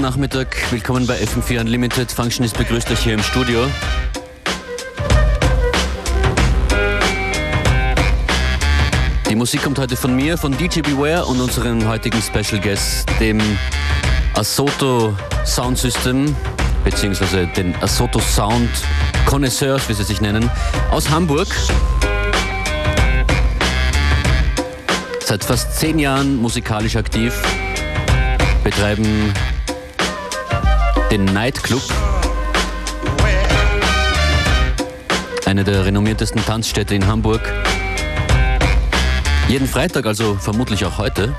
guten Nachmittag. Willkommen bei FM4 Unlimited. Functionist begrüßt euch hier im Studio. Die Musik kommt heute von mir, von DJ Beware und unserem heutigen Special Guest, dem Asoto Sound System, beziehungsweise den Asoto Sound Connoisseurs, wie sie sich nennen, aus Hamburg. Seit fast zehn Jahren musikalisch aktiv, betreiben den Nightclub, eine der renommiertesten Tanzstädte in Hamburg. Jeden Freitag, also vermutlich auch heute.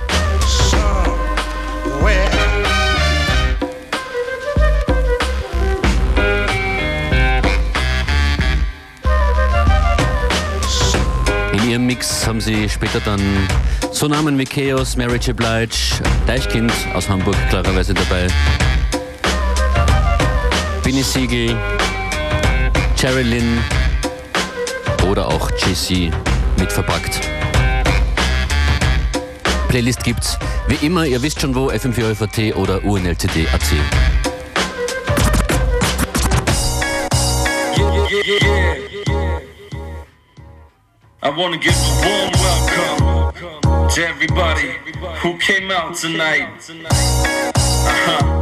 In ihrem Mix haben sie später dann so Namen wie Chaos, Mary J. Blige, Deichkind aus Hamburg klarerweise dabei, Binny Siegel, Jerry Lynn oder auch JC mit verpackt. Playlist gibt's wie immer, ihr wisst schon wo, FM4FAT oder UNLTD.at. Yeah, yeah, yeah. I want to give a warm welcome to everybody who came out tonight. Uh-huh. Ain't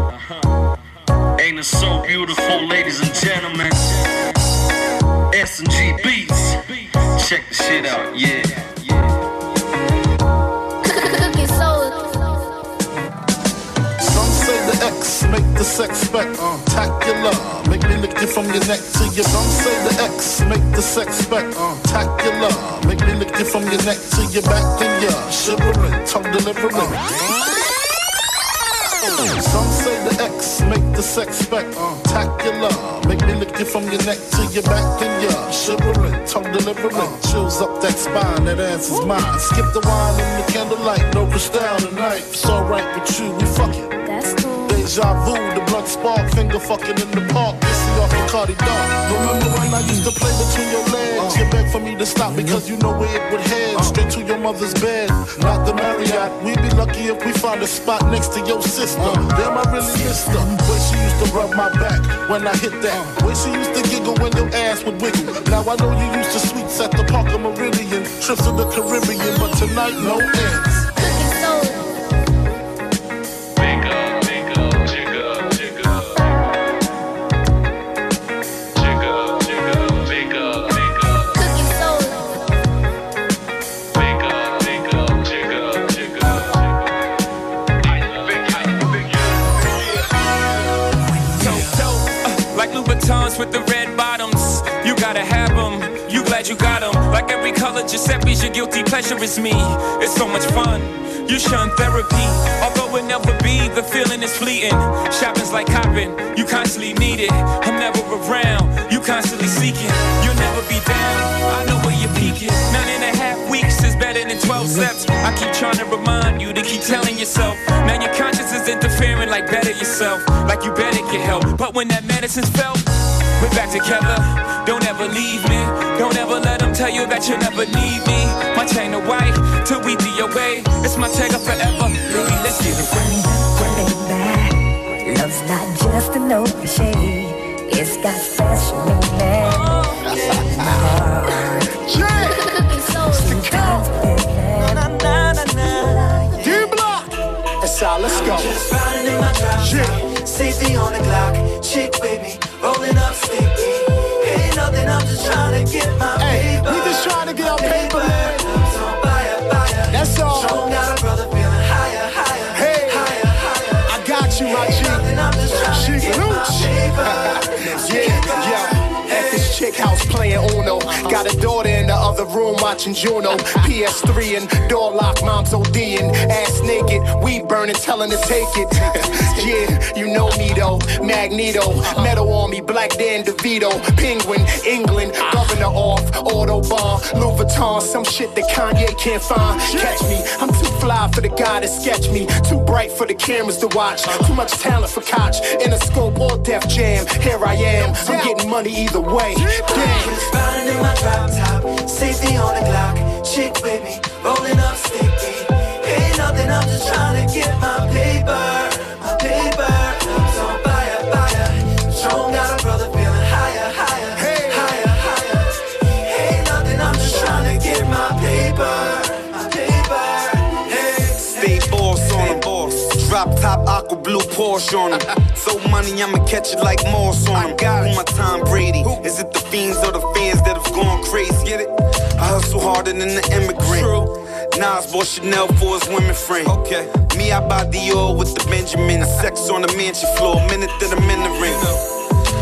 it so beautiful, ladies and gentlemen? S&G Beats. Check the shit out, yeah. Cookie. Some say the X make the sex spectacular. Make me lick you from your neck to your. Some say the X make the sex spectacular. Make me lick you from your neck to your back and you're shivering, tongue delivering. Some say the X make the sex spectacular. Make me lick you from your neck to your back and you're shivering, tongue delivering. Chills up that spine, that ass is mine. Skip the wine and the candlelight, no crystal tonight. It's alright with you, we fucking. That's cool. Deja vu, the blood spark, finger fucking in the park, the Cardi dog. Remember when I used to play between your legs? You begged for me to stop because you know where it would head. Straight to your mother's bed, not the Marriott. We'd be lucky if we found a spot next to your sister. Damn, I really missed her. Way she used to rub my back when I hit that. Way she used to giggle when your ass would wiggle. Now I know you used to sweets at the Parker Meridien, trips to the Caribbean, but tonight no ends. With the red bottoms. You gotta have them, you glad you got them. Like every color Giuseppe's your guilty pleasure is me. It's so much fun. You shun therapy, although it never be, the feeling is fleeting. Shopping's like copping, you constantly need it. I'm never around, you constantly seeking. You'll never be down, I know where you're peaking. Nine and a half weeks is better than 12 steps. I keep trying to remind you to keep telling yourself. Now your conscience is interfering like better yourself, like you better get help. But when that medicine's felt, we're back together. Don't ever leave me. Don't ever let them tell you that you never need me. My chain of white till we be away. It's my take forever. Baby, let's get it. baby. Love's not just an old cliche. It's got special meaning. My heart. Cookie soul. Sometimes feeling D-Block! It's all, let's go. Just riding in my drop Yeah. Safety on the clock, chick with me, trying to get my Hey, paper. we just trying to get our paper, man. Chick house playing Uno. Got a daughter in the other room watching Juno. PS3 and door lock, mom's ODing. Ass naked, weed burning, telling to take it. yeah, you know me though. Magneto, metal on me, Black Dan DeVito. Penguin, England, governor off. Autobahn, Louis Vuitton, some shit that Kanye can't find. Catch me, I'm too fly for the guy to sketch me. Too bright for the cameras to watch. Too much talent for Koch. In a scope or Def Jam. Here I am, I'm getting money either way. Riding in my drop top, safety on the clock, chick with me, rolling up sticky. Ain't nothing, I'm just trying Porsche on him. so money, I'ma catch it like Morse on him. Who my Tom Brady? Is it the fiends or the fans that have gone crazy? Get it? I hustle harder than the immigrant. True. Nas bought Chanel for his women friend. Okay. Me, I buy Dior with the Benjamin. Sex on the mansion floor, minute that I'm in the ring.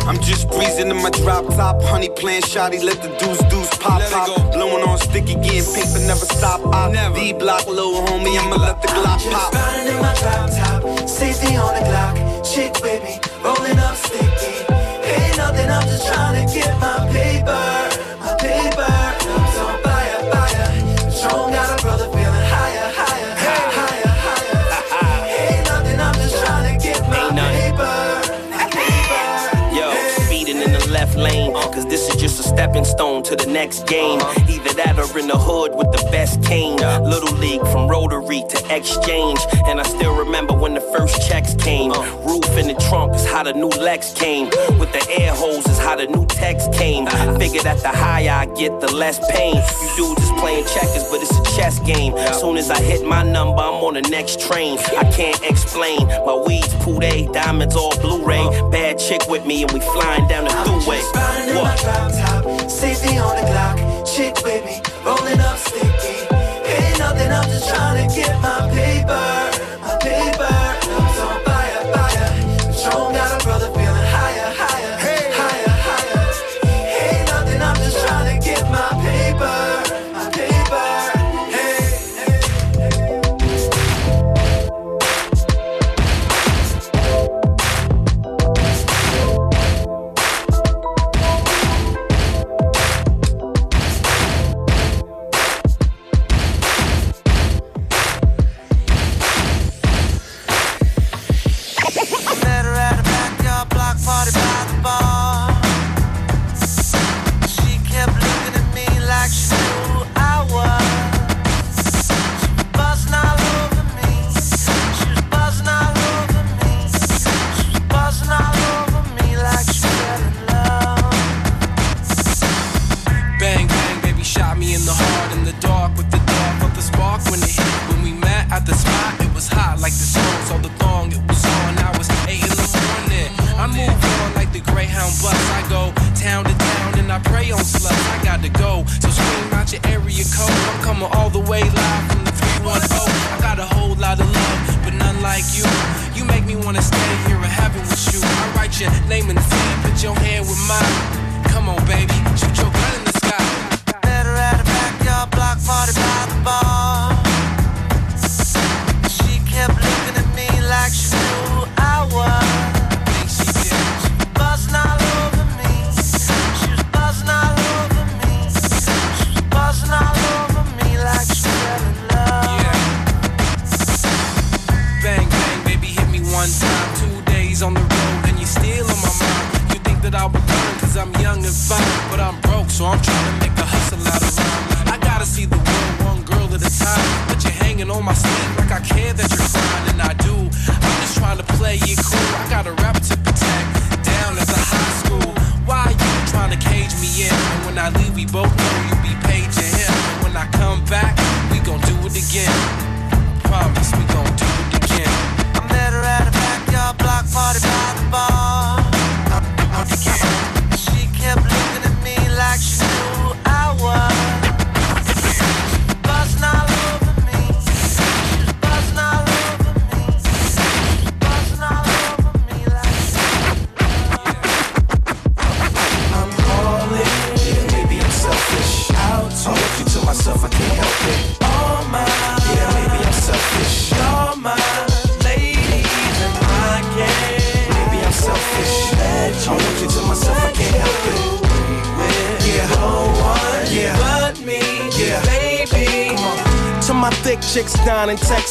I'm just breezing in my drop top, honey playing shoddy, let the deuce deuce pop pop. Blowing on sticky, getting paper, never stop. I Never. D block, little homie, I'ma let the Glock Just pop. riding in my drop top, safety on the Glock, chick with me, rolling up sticky. Ain't nothing, I'm just trying stepping stone to the next game. Either that or in the hood with the best cane. Little league from Rotary to exchange. And I still remember when the first checks came. Roof in the trunk is how the new Lex came. With the air hose is how the new text came. Figure that the higher I get, the less pain. You dudes is playing checkers, but it's a chess game. Soon as I hit my number, I'm on the next train. I can't explain. My weeds, Poudet, diamonds all Blu-ray. Bad chick with me and we flying down the throughway. Just in my What? Drop top, safety on the Glock, chick with me, rolling up sticky. Ain't nothing, I'm just trying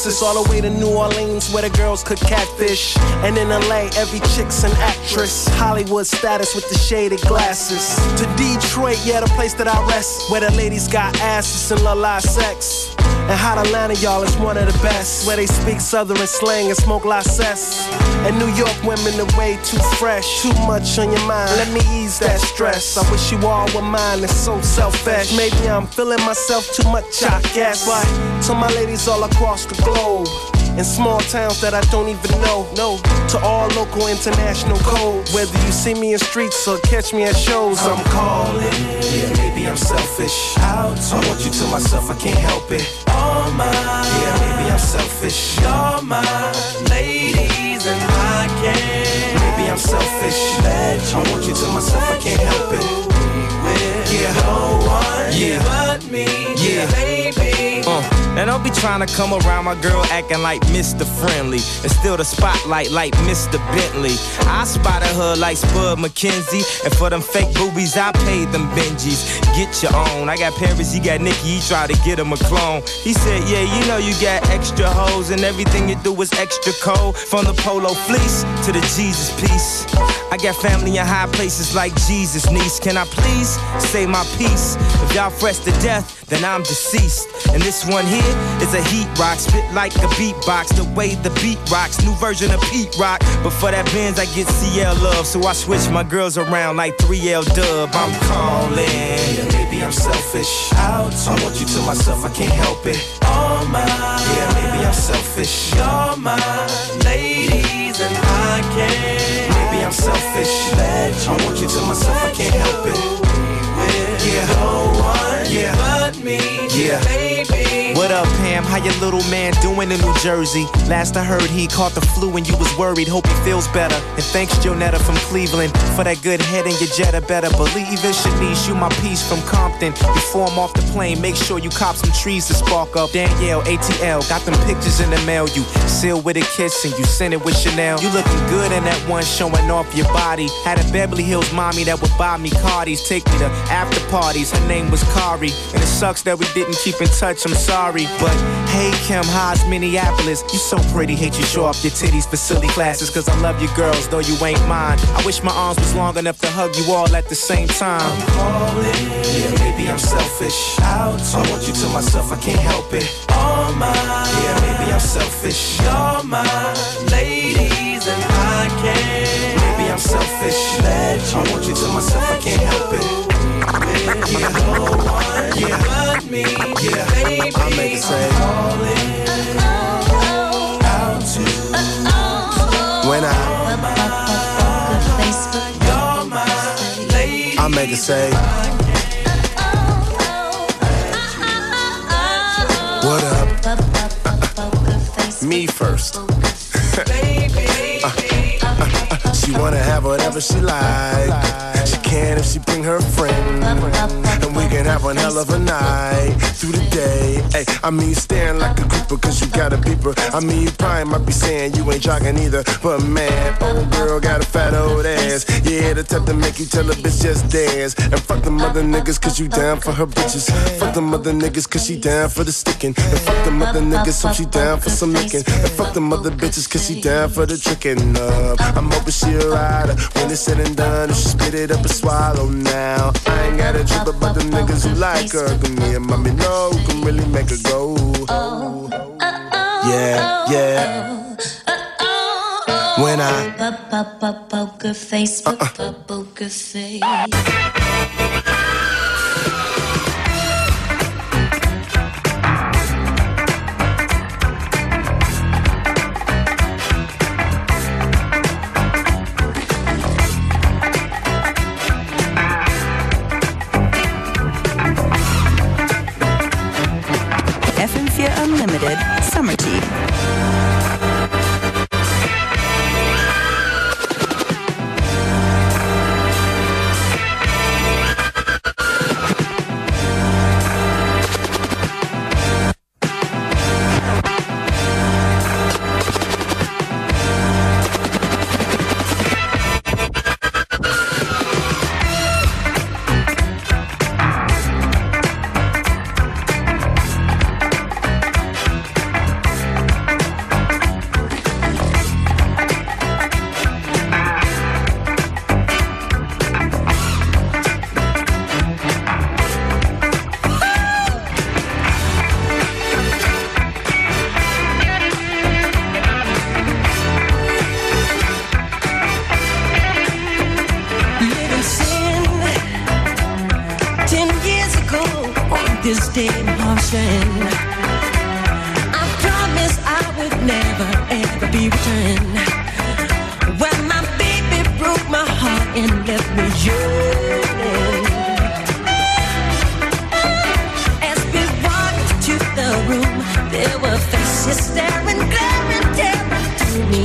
Texas, all the way to New Orleans, where the girls could catfish. And in LA, every chick's an actress. Hollywood status with the shaded glasses. To Detroit, yeah, the place that I rest, where the ladies got asses and love live sex. And hot Atlanta, y'all, is one of the best, where they speak Southern slang and smoke la cess. And New York women are way too fresh, too much on your mind. Let me ease that stress. I wish you all were mine, it's so selfish. Maybe I'm feeling myself too much, I guess. But to my ladies all across the globe. in small towns that I don't even know. No, to all local international codes. Whether you see me in streets or catch me at shows, I'm calling. Yeah, maybe I'm selfish. I want you to myself, I can't help it. All mine. Yeah, maybe I'm selfish. You're mine, ladies, and I can't. Maybe I'm selfish. I want you to myself, I can't help it. Yeah, no one Yeah. but me. Yeah. baby. Uh, and don't be trying to come around my girl acting like Mr. Friendly. And still the spotlight like Mr. Bentley. I spotted her like Spud McKenzie. And for them fake boobies, I paid them Benjis. Get your own. I got Paris, he got Nicky, he tried to get him a clone. He said, Yeah, you know you got extra hoes, and everything you do is extra cold. From the polo fleece to the Jesus piece. I got family in high places like Jesus, niece. Can I please say my piece? If y'all fresh to death, then I'm deceased. And this one here is a heat rock, spit like a beatbox. The way the beat rocks, new version of Pete Rock. But for that Benz, I get CL love, so I switch my girls around like 3L Dub. I'm calling. Yeah, maybe I'm selfish. Out, I want you to myself, I can't help it. All mine. Yeah, maybe I'm selfish. You're mine, ladies, and I can't. Selfish. I want you to myself, I can't help it. Yeah, no one Yeah. but me. Yeah. What up, Pam? How your little man doing in New Jersey? Last I heard, he caught the flu and you was worried. Hope he feels better. And thanks, Jonetta from Cleveland, for that good head in your Jetta. Better believe it, Shanice. You my piece from Compton. Before I'm off the plane, make sure you cop some trees to spark up. Danielle, ATL, got them pictures in the mail. You sealed with a kiss and you sent it with Chanel. You looking good in that one, showing off your body. Had a Beverly Hills mommy that would buy me Cardis, take me to after parties. Her name was Kari, and it sucks that we didn't keep in touch. I'm sorry, but hey Kim, how's Minneapolis? You so pretty, hate you show off your titties for silly classes. Cause I love you girls, though you ain't mine. I wish my arms was long enough to hug you all at the same time. calling. Yeah, maybe I'm selfish. Out, I want you to myself, I can't help it. All mine. Yeah, maybe I'm selfish. You're mine, ladies, and I can't. Maybe I'm selfish. I want you to myself, I can't help it. Yeah, no one yeah. Me. Yeah, baby. I make it say, Out to when I. I make it say, what up? Me first. Uh, uh, uh, she wanna have whatever she like. Can if she bring her friend. And we can have one hell of a night through the day. Hey, I mean, staring like a creeper cause you got a beeper. I mean, you probably might be saying you ain't jogging either. But man, old girl got a fat old ass. Yeah, the type to make you tell a bitch just dance. And fuck the mother niggas cause you down for her bitches. Fuck the mother niggas cause she down for the sticking. And fuck the mother niggas so she down for some licking. And fuck the mother bitches cause she down for the tricking up. I'm hoping she a rider. When it's said and done, if she spit it up swallow now. I ain't got a trip about the niggas who like her. Cause me and mommy know who can really make her go. Yeah, yeah. When I Poker face, uh-uh. pop poker face. this damn ocean. I promised I would never ever be returned. When my baby broke my heart and left me yearning. As we walked to the room, there were faces staring, glaring, staring to me.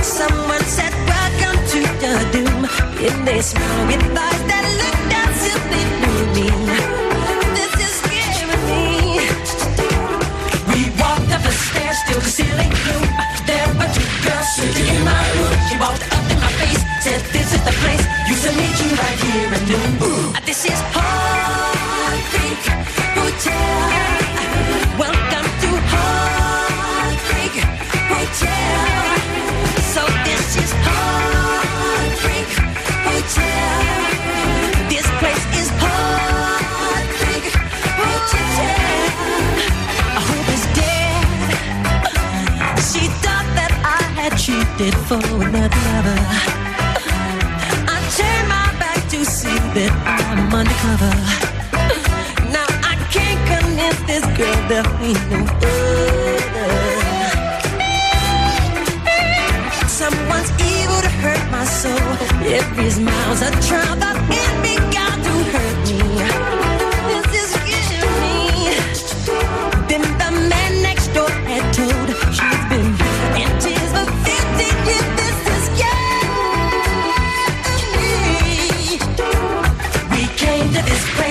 Someone said, Welcome to the doom. In this moment, for another lover. I turn my back to see that I'm undercover. Now I can't convince this girl that we no further. Someone's evil to hurt my soul. Every smile's a trial that enemy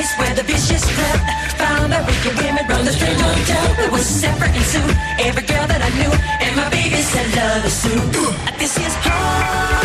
place where the vicious club found a wicked women run the strange hotel. It was separate and soon every girl that I knew, and my baby said love is soon. This is Heart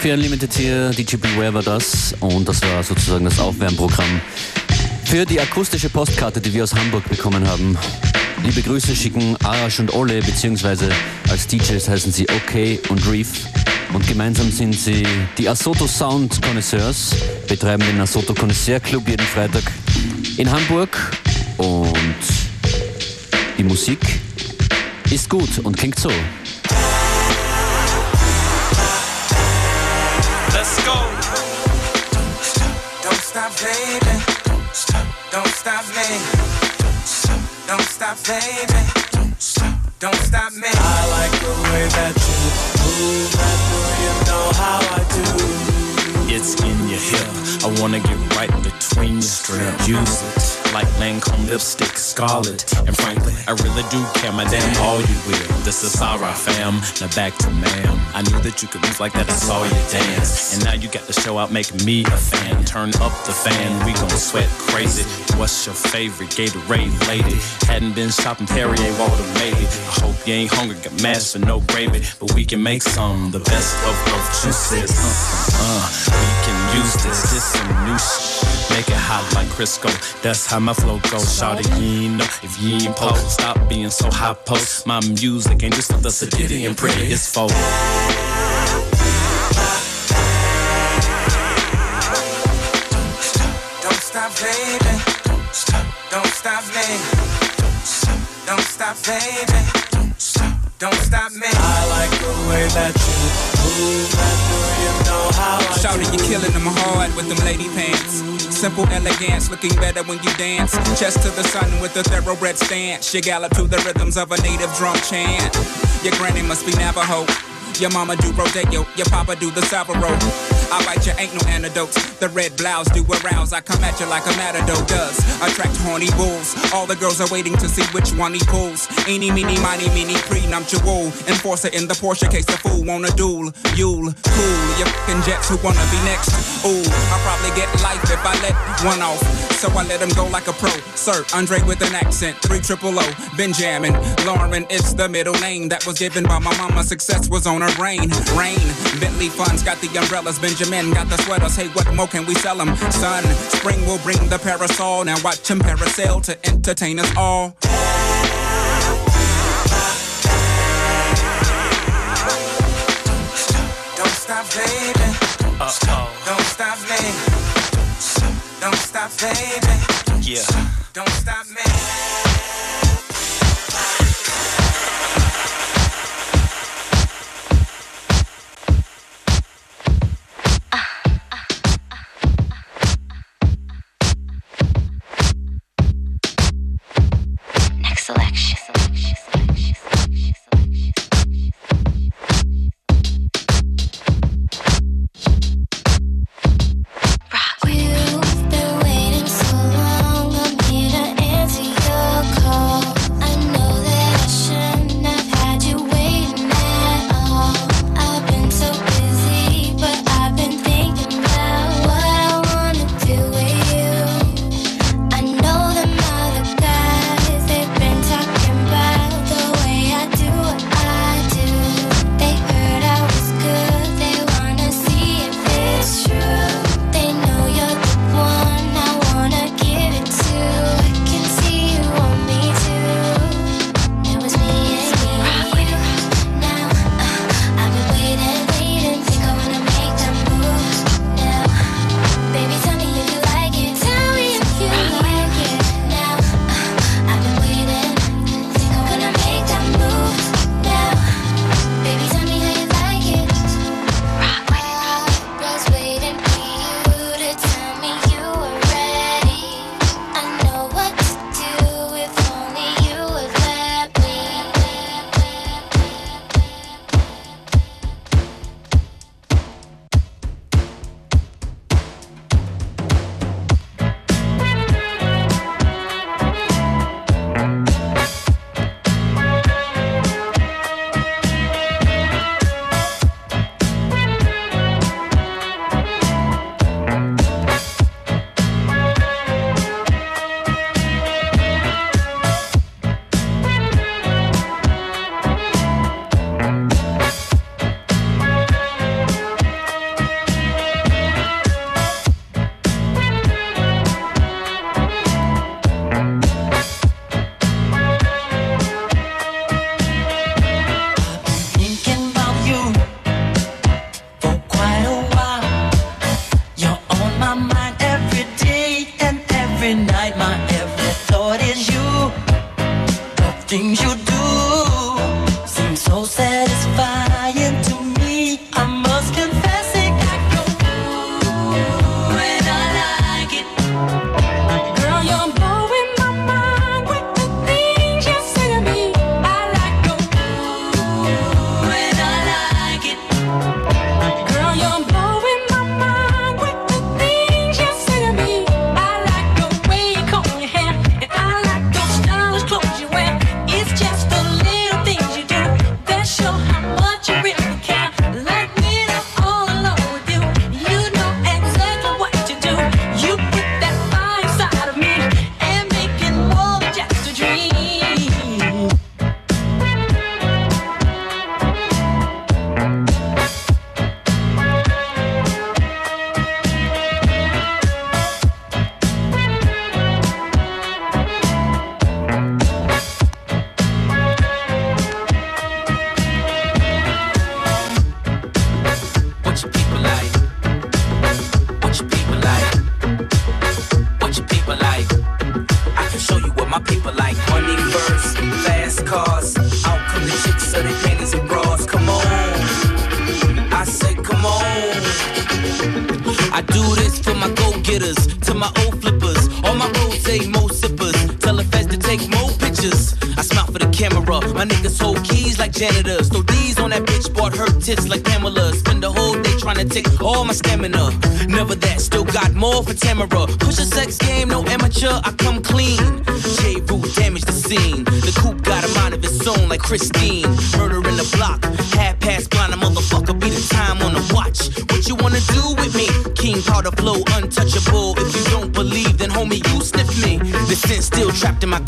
FM4 Unlimited hier, DJ Beware war das und das war sozusagen das Aufwärmprogramm für die akustische Postkarte, die wir aus Hamburg bekommen haben. Liebe Grüße schicken Arash und Ole, beziehungsweise als DJs heißen sie OK und Reef. Und gemeinsam sind sie die Asoto Sound Connoisseurs, betreiben den Asoto Connoisseur Club jeden Freitag in Hamburg. Und die Musik ist gut und klingt so. Baby. Don't stop. Don't stop me. Don't stop, baby. Don't stop me. I like the way that you move girl, you know how I do. It's in your hip. I wanna get right between your strip. Use it like Lancome lipstick, scarlet. And frankly, I really do care, my damn all you will. This is Sarah fam. Now back to ma'am. I knew that you could move like that. I saw you dance. And now you got the show out, making me a fan. Turn up the fan, we gon' sweat crazy. What's your favorite Gatorade lady? Hadn't been shopping Perrier, Walter maybe. I hope you ain't hungry, got mashed for no gravy. But we can make some, the best of both juices. Uh, uh. We can use this, this some new shit. Make it hot like Crisco. That's how my flow goes. Shawty, you know if you ain't post. Stop being so hot post. My music ain't just for the sedity and pretty. It's for Don't stop, baby. Don't stop. Stop. Don't stop, baby. Don't stop. Me. I like the way that you move that girl, you know how I Shouting, you killing them hard with them lady pants. Simple elegance, looking better when you dance. Chest to the sun with a thoroughbred stance. You gallop to the rhythms of a native drum chant. Your granny must be Navajo. Your mama do rodeo, your papa do the Savaro. I bite you, ain't no antidotes. The red blouse do arouse. I come at you like a matador does. Attract horny bulls. All the girls are waiting to see which one he pulls. Eeny, meeny, miny, miny, prenum, chawul. Enforcer in the Porsche case the fool wanna duel. Yule, cool. your fucking jets who wanna be next. Ooh, I'll probably get life if I let one off. So I let him go like a pro. Sir, Andre with an accent. Three triple O, Benjamin. Lauren, it's the middle name that was given by my mama. Success was on her brain. Rain, Bentley funds, got the umbrellas, Benjamin. Benjamin got the sweaters. Hey, what more can we sell them? Son, spring will bring the parasol. Now watch him parasail to entertain us all. Don't stop, baby. Uh-oh. Don't stop, baby. Don't stop, baby. Yeah. Don't stop, me.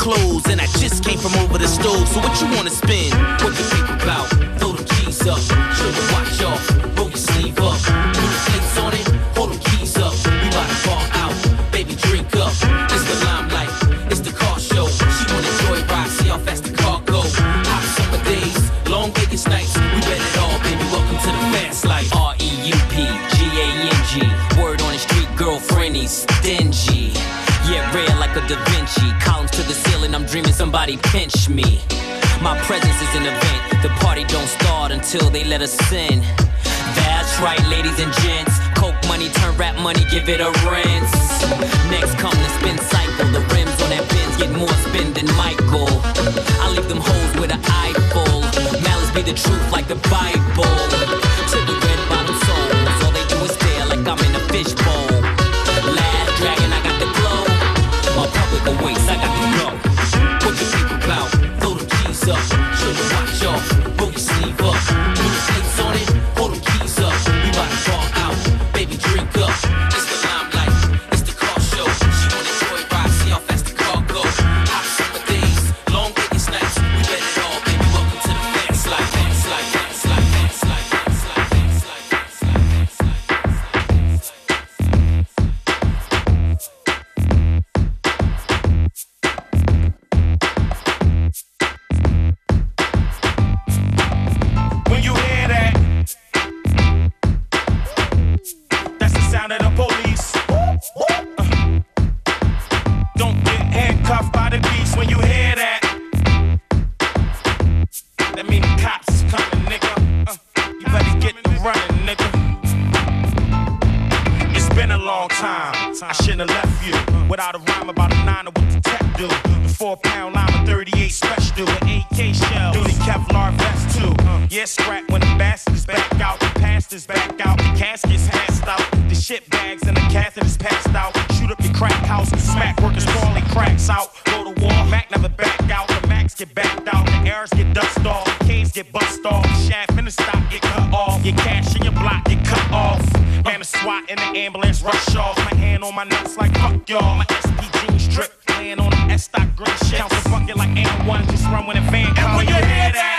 Clothes, and I just came from over the stove. So what you wanna spin? What you think about? Throw them keys up, show the watch off, roll your sleeve up. Dreaming somebody pinch me. My presence is an event. The party don't start until they let us in. That's right, ladies and gents. Coke money turn rap money, give it a rinse. Next come the spin cycle. The rims on that Benz get more spin than Michael. I leave them hoes with an eye full. Malice be the truth like the Bible. To the red bottom souls, all they do is stare like I'm in a. too. Yeah, scrap when the bastards back out, the pastors back out, the caskets passed out, the shit bags and the catheters passed out. Shoot up your crack house, smack workers falling cracks out. Go to war, Mac never back out, the Macs get backed out, the errors get dust off, the caves get bust off, the shaft and the stock get cut off, your cash and your block get cut off. Man, the SWAT and the ambulance rush off. My hand on my nuts like fuck y'all. My SP jeans drip, laying on the S stock green shit. Count the bucket like and one, just run when a van comes. And when you hear that,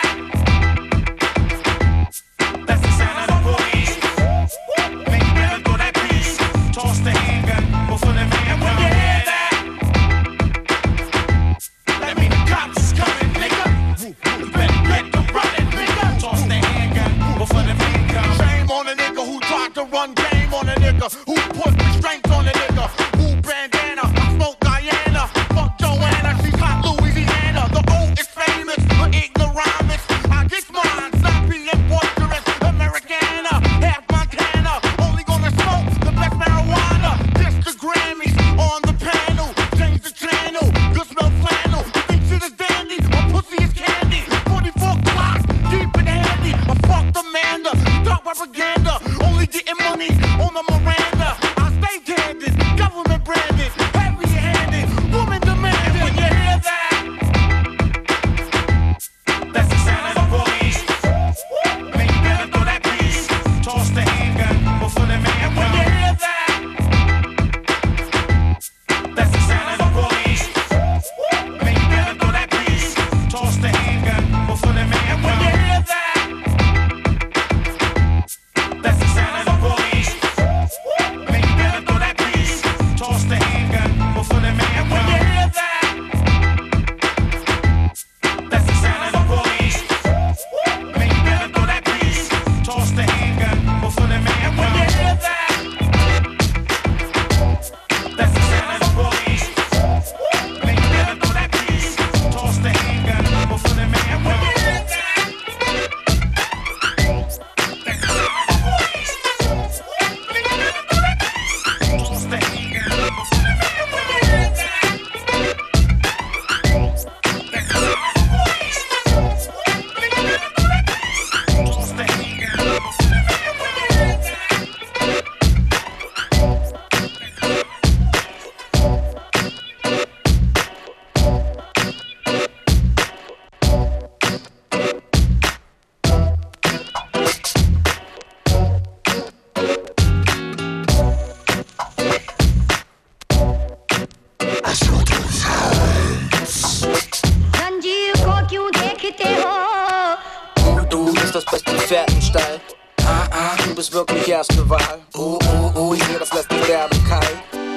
ruinier das lässt Sterben kalt.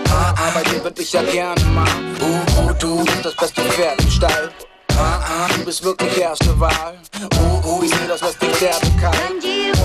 Ah, Arbeiten würde ich ja gerne machen. Uh, uh, du bist das beste Pferd im Stall. Ah, ah, du bist wirklich erste Wahl. Uh, uh, ich sehe das lässt Sterben kalt.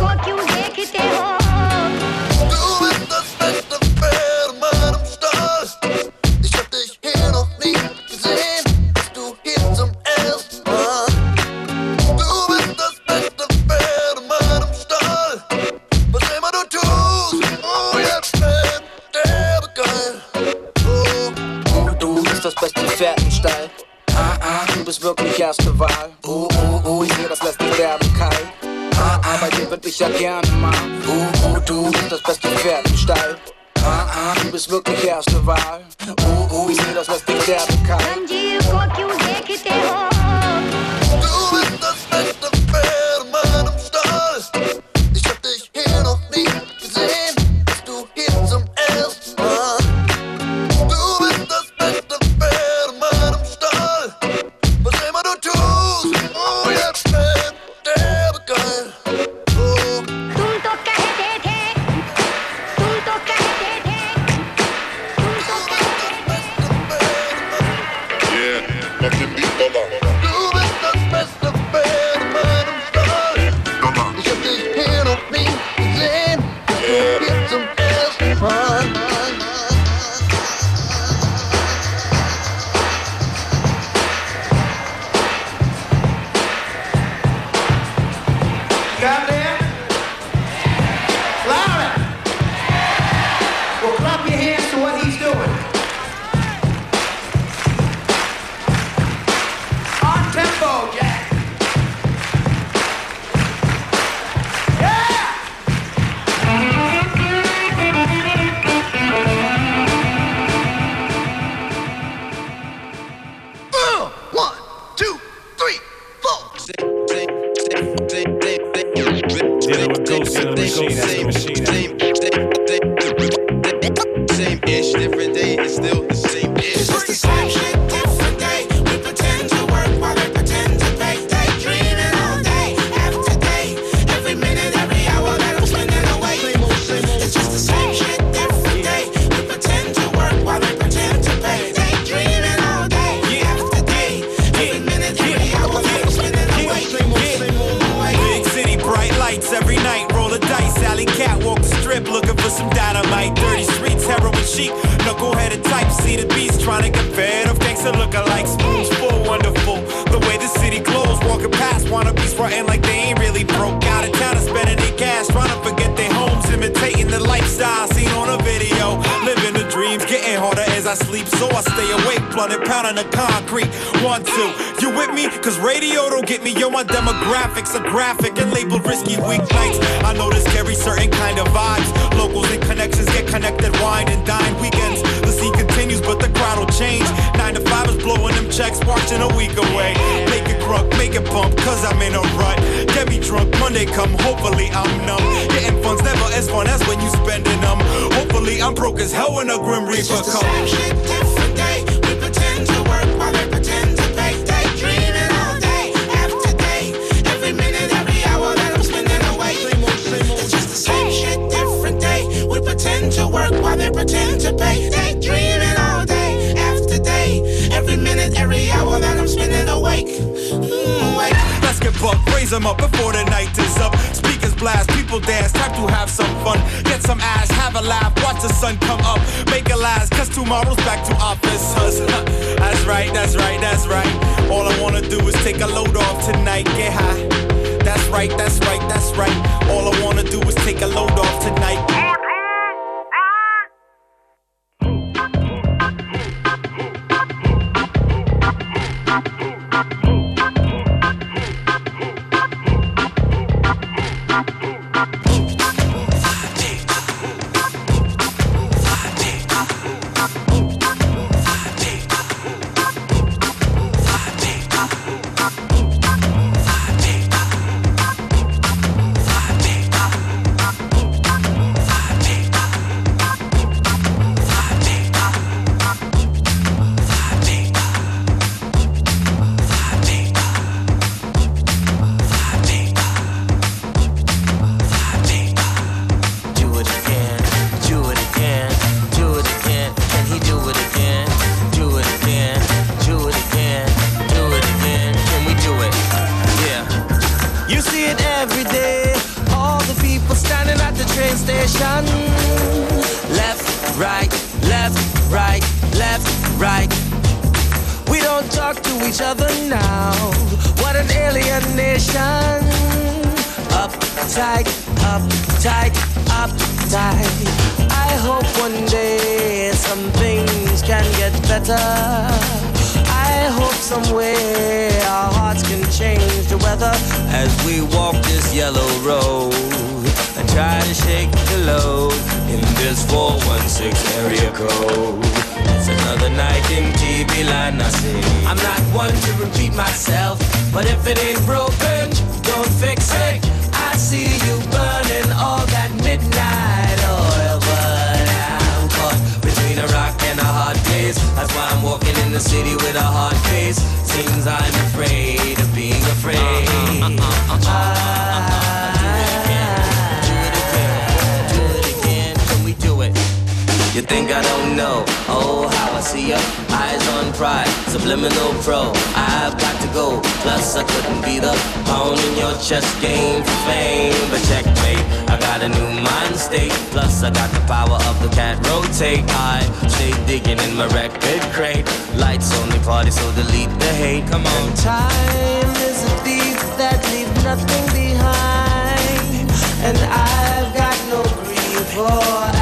Hopefully I'm numb. Getting funds never as fun as when you spending them. Hopefully I'm broke as hell when a grim reaper comes. It's just the same shit, different day. We pretend to work while they pretend to pay. Daydreaming all day after day. Every minute, every hour that I'm away. It's just the same shit, different day. We pretend to work while they pretend to pay. Daydreaming all day after day. Every minute, every hour that I'm awake. Mm, awake. Let's get up before the night is up blast, people dance, time to have some fun. Get some ass, have a laugh, watch the sun come up, make a last, cause tomorrow's back to office. that's right, that's right, that's right. All I wanna do is take a load off tonight, get high. That's right, that's right, that's right. All I wanna do is take a load off tonight. You see it every day. All the people standing at the train station. Left, right, left, right, left, right. We don't talk to each other now. What an alien nation. Up tight, up tight, up tight. I hope one day some things can get better. I hope somewhere our hearts can change the weather as we walk this yellow road and try to shake the load in this 416 area code. It's another night in TV land, I say. I'm not one to repeat myself, but if it ain't broken, don't fix it. I see you burning all that midnight hard. That's why I'm walking in the city with a hard face. Seems I'm afraid of being afraid. Uh-uh, uh-uh, uh-uh, You think I don't know? Oh, how I see ya. Eyes on pride, subliminal pro. I've got to go. Plus, I couldn't be the pawn in your chess game for fame. But checkmate, I got a new mind state. Plus, I got the power of the cat rotate. I stay digging in my record crate. Lights only party, so delete the hate. Come on. time is a thief that leaves nothing behind. And I've got no grief for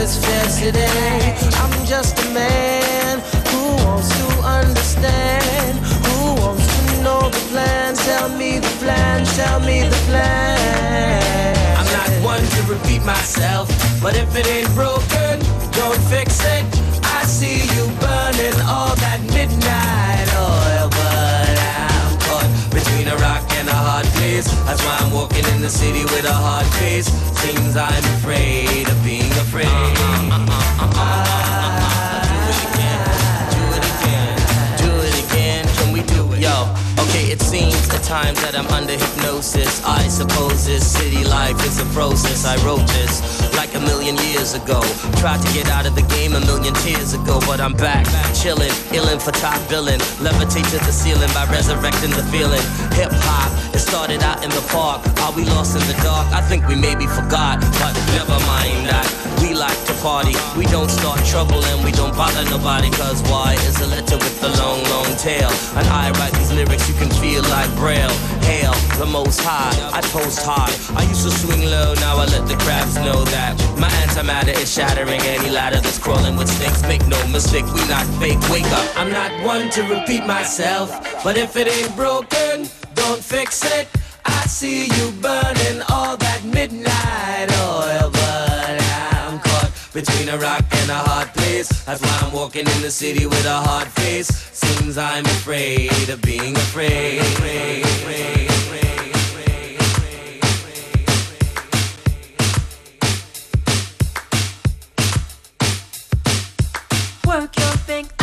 this. I'm just a man who wants to understand, who wants to know the plan. Tell me the plan, tell me the plan. I'm not one to repeat myself, but if it ain't broken, don't fix it. I see you burning all that midnight That's why I'm walking in the city with a hard face. Seems I'm afraid of being afraid. Uh-huh, uh-huh, uh-huh. Do it again, do it again, do it again. can we do it? Yo, it seems at times that I'm under hypnosis. I suppose this city life is a process. I wrote this like a million years ago. Tried to get out of the game a million tears ago, but I'm back, chilling, illin' for top billing. Levitate to the ceiling by resurrecting the feeling. Hip hop, it started out in the park. Are we lost in the dark? I think we maybe forgot, but never mind that. We like party, we don't start trouble and we don't bother nobody. Cause why is a letter with a long, long tail? And I write these lyrics you can feel like braille. Hail the most high, I post high. I used to swing low, now I let the crabs know that my antimatter is shattering any ladder that's crawling with snakes. Make no mistake, we not fake. Wake up, I'm not one to repeat myself, but if it ain't broken, don't fix it. I see you burning all that between a rock and a hard place. That's why I'm walking in the city with a hard face. Seems I'm afraid of being afraid. afraid, afraid, afraid. Work your thing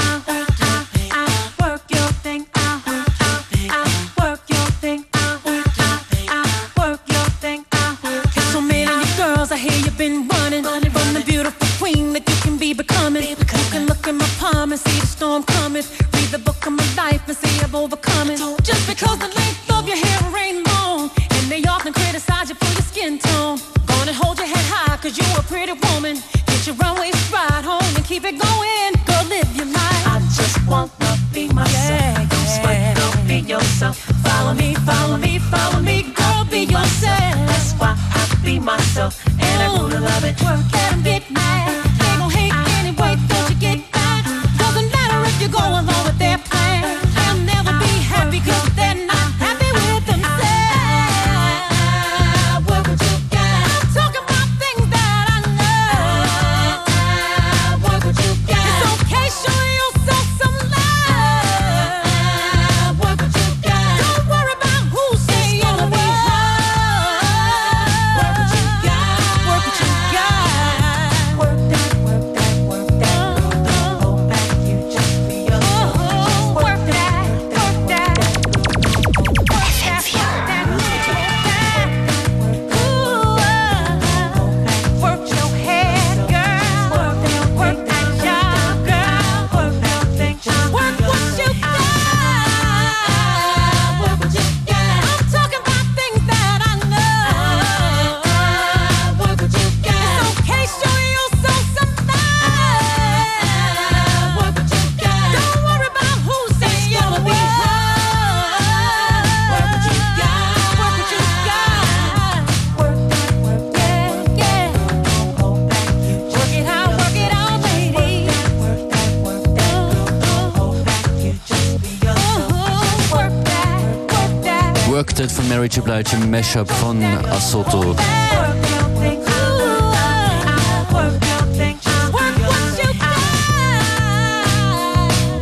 That von Mary J. Blige im Mashup von Asoto.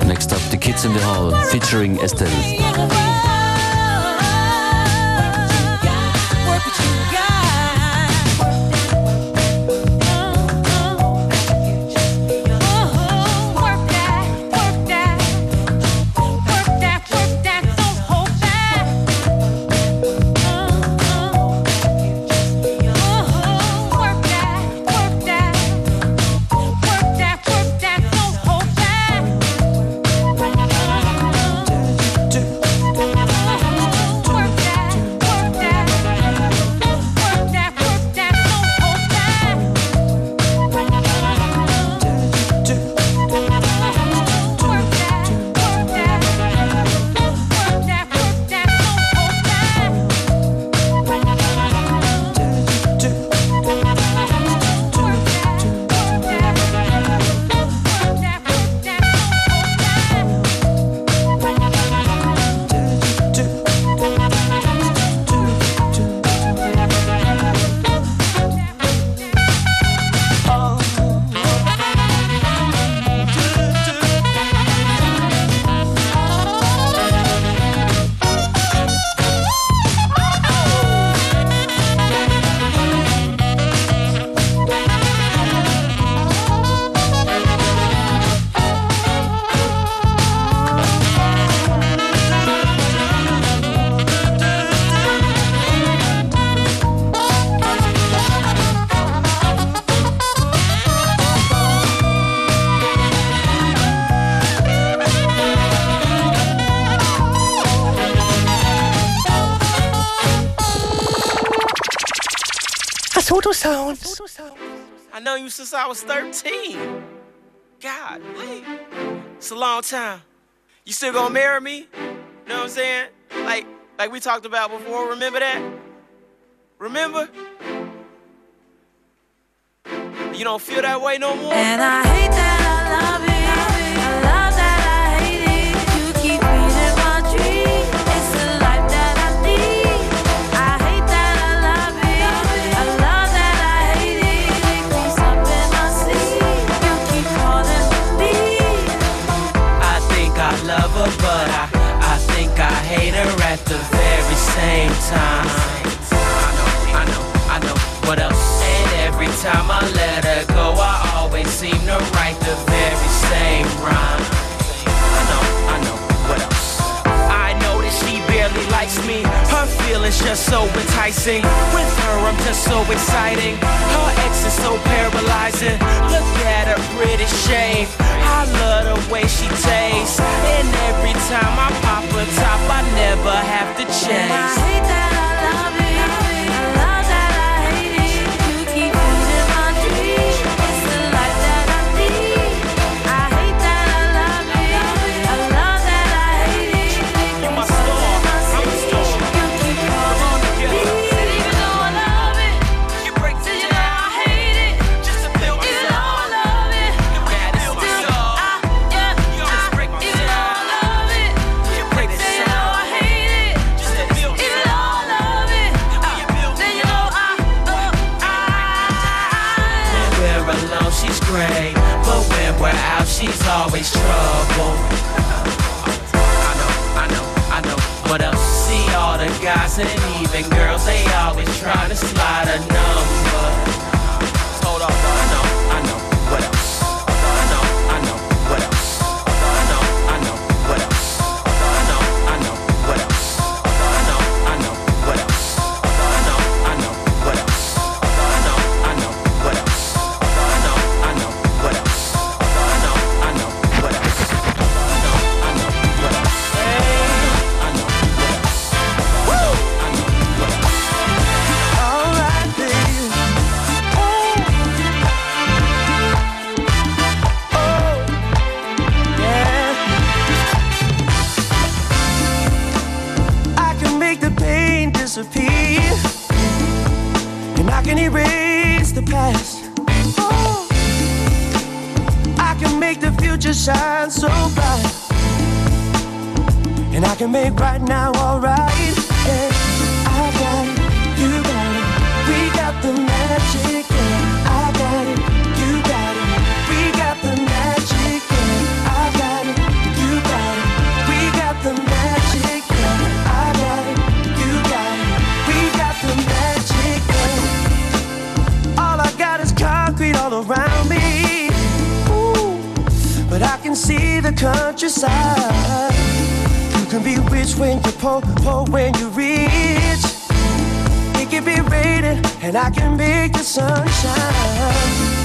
Next up, The Kids in the Hall featuring Estelle. Soto sound. I know you since I was 13. God, wait. It's a long time. You still gonna marry me? You know what I'm saying? Like, like we talked about before. Remember that? Remember? You don't feel that way no more. And I hate that I love it. Same time. I know, I know, I know. What else? And every time I let her go, I always seem to write the very same rhyme. I know, I know. What else? I know that she barely likes me. Her feelings just so enticing. With her, I'm just so exciting. Her ex is so paralyzing. Look at her pretty shame. I love the way she tastes. And every time I pop her top, I never have to chase. Always try to slide a number. I can erase the past. Oh, I can make the future shine so bright. And I can make right now alright. Yeah, I got it, you got it. We got the magic. Yeah, I got it. Can see the countryside. You can be rich when you're poor, poor when you're rich. It can be raining, and I can make the sunshine.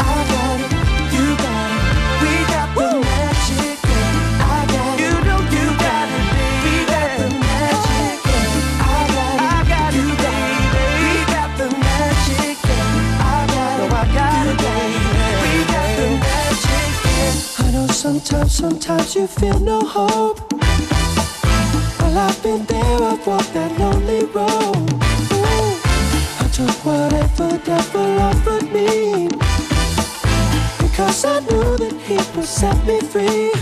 Sometimes, sometimes you feel no hope. Well, I've been there, I've walked that lonely road. Ooh, I took whatever devil offered me. Because I knew that he would set me free.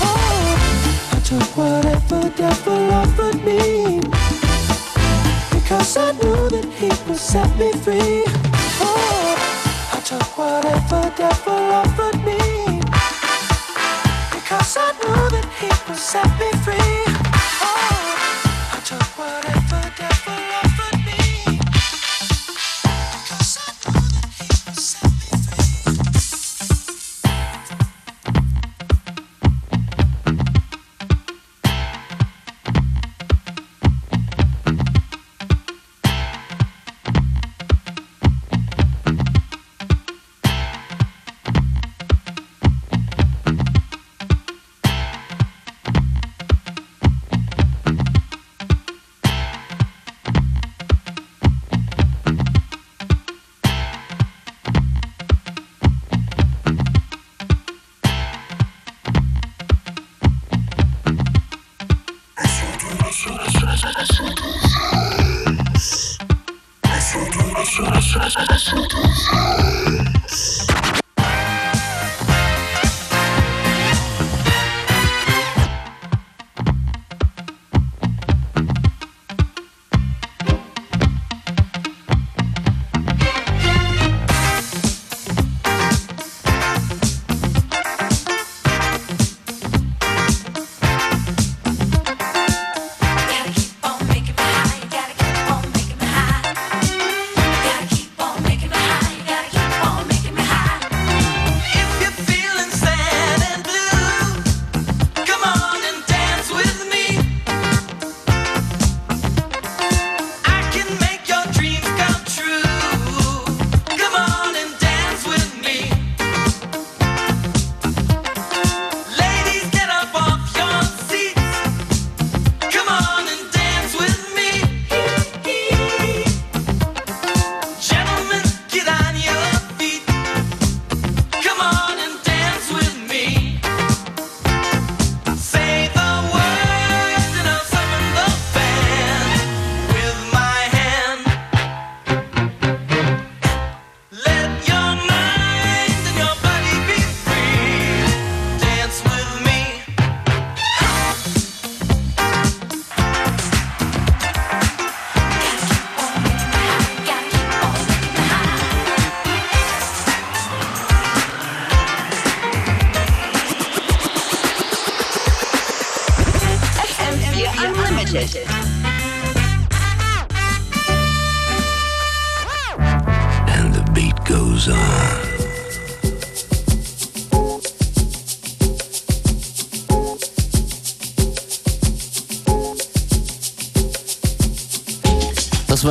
Oh, I took whatever devil offered me. Because I knew that he would set me free. Oh, I took whatever devil offered me. He set me free.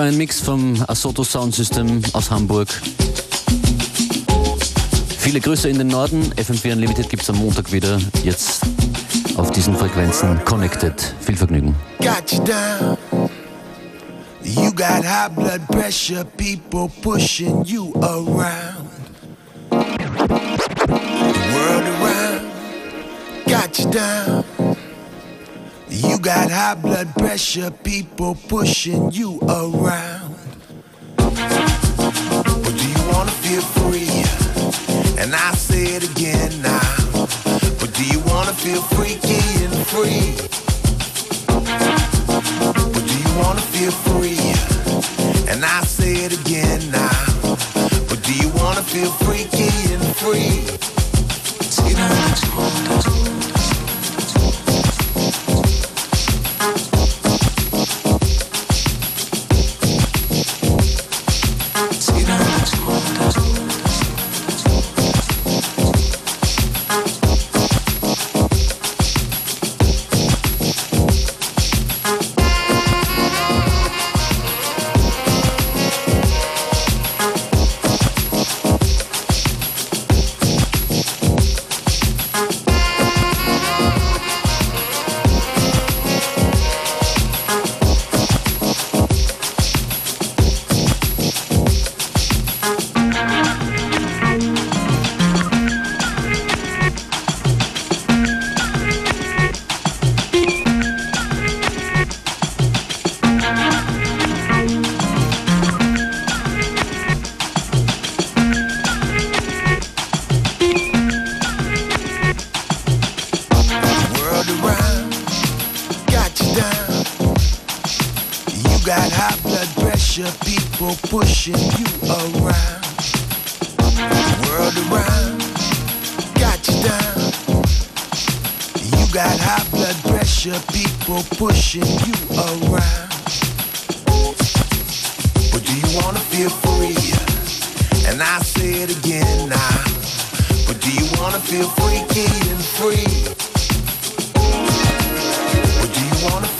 War ein Mix vom Asoto Sound System aus Hamburg. Viele Grüße in den Norden. FM4 Unlimited gibt es am Montag wieder. Jetzt auf diesen Frequenzen connected. Viel Vergnügen. got you down. You got high blood pressure, people pushing you around. The world around got you down. high blood pressure, people pushing you around. But do you wanna feel free? And I say it again now. But do you wanna feel freaky and free? But do you wanna feel free? And I say it again now. But do you wanna feel free?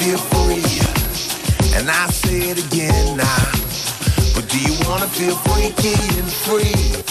Feel free. And I say it again now. But do you wanna feel freaky and free?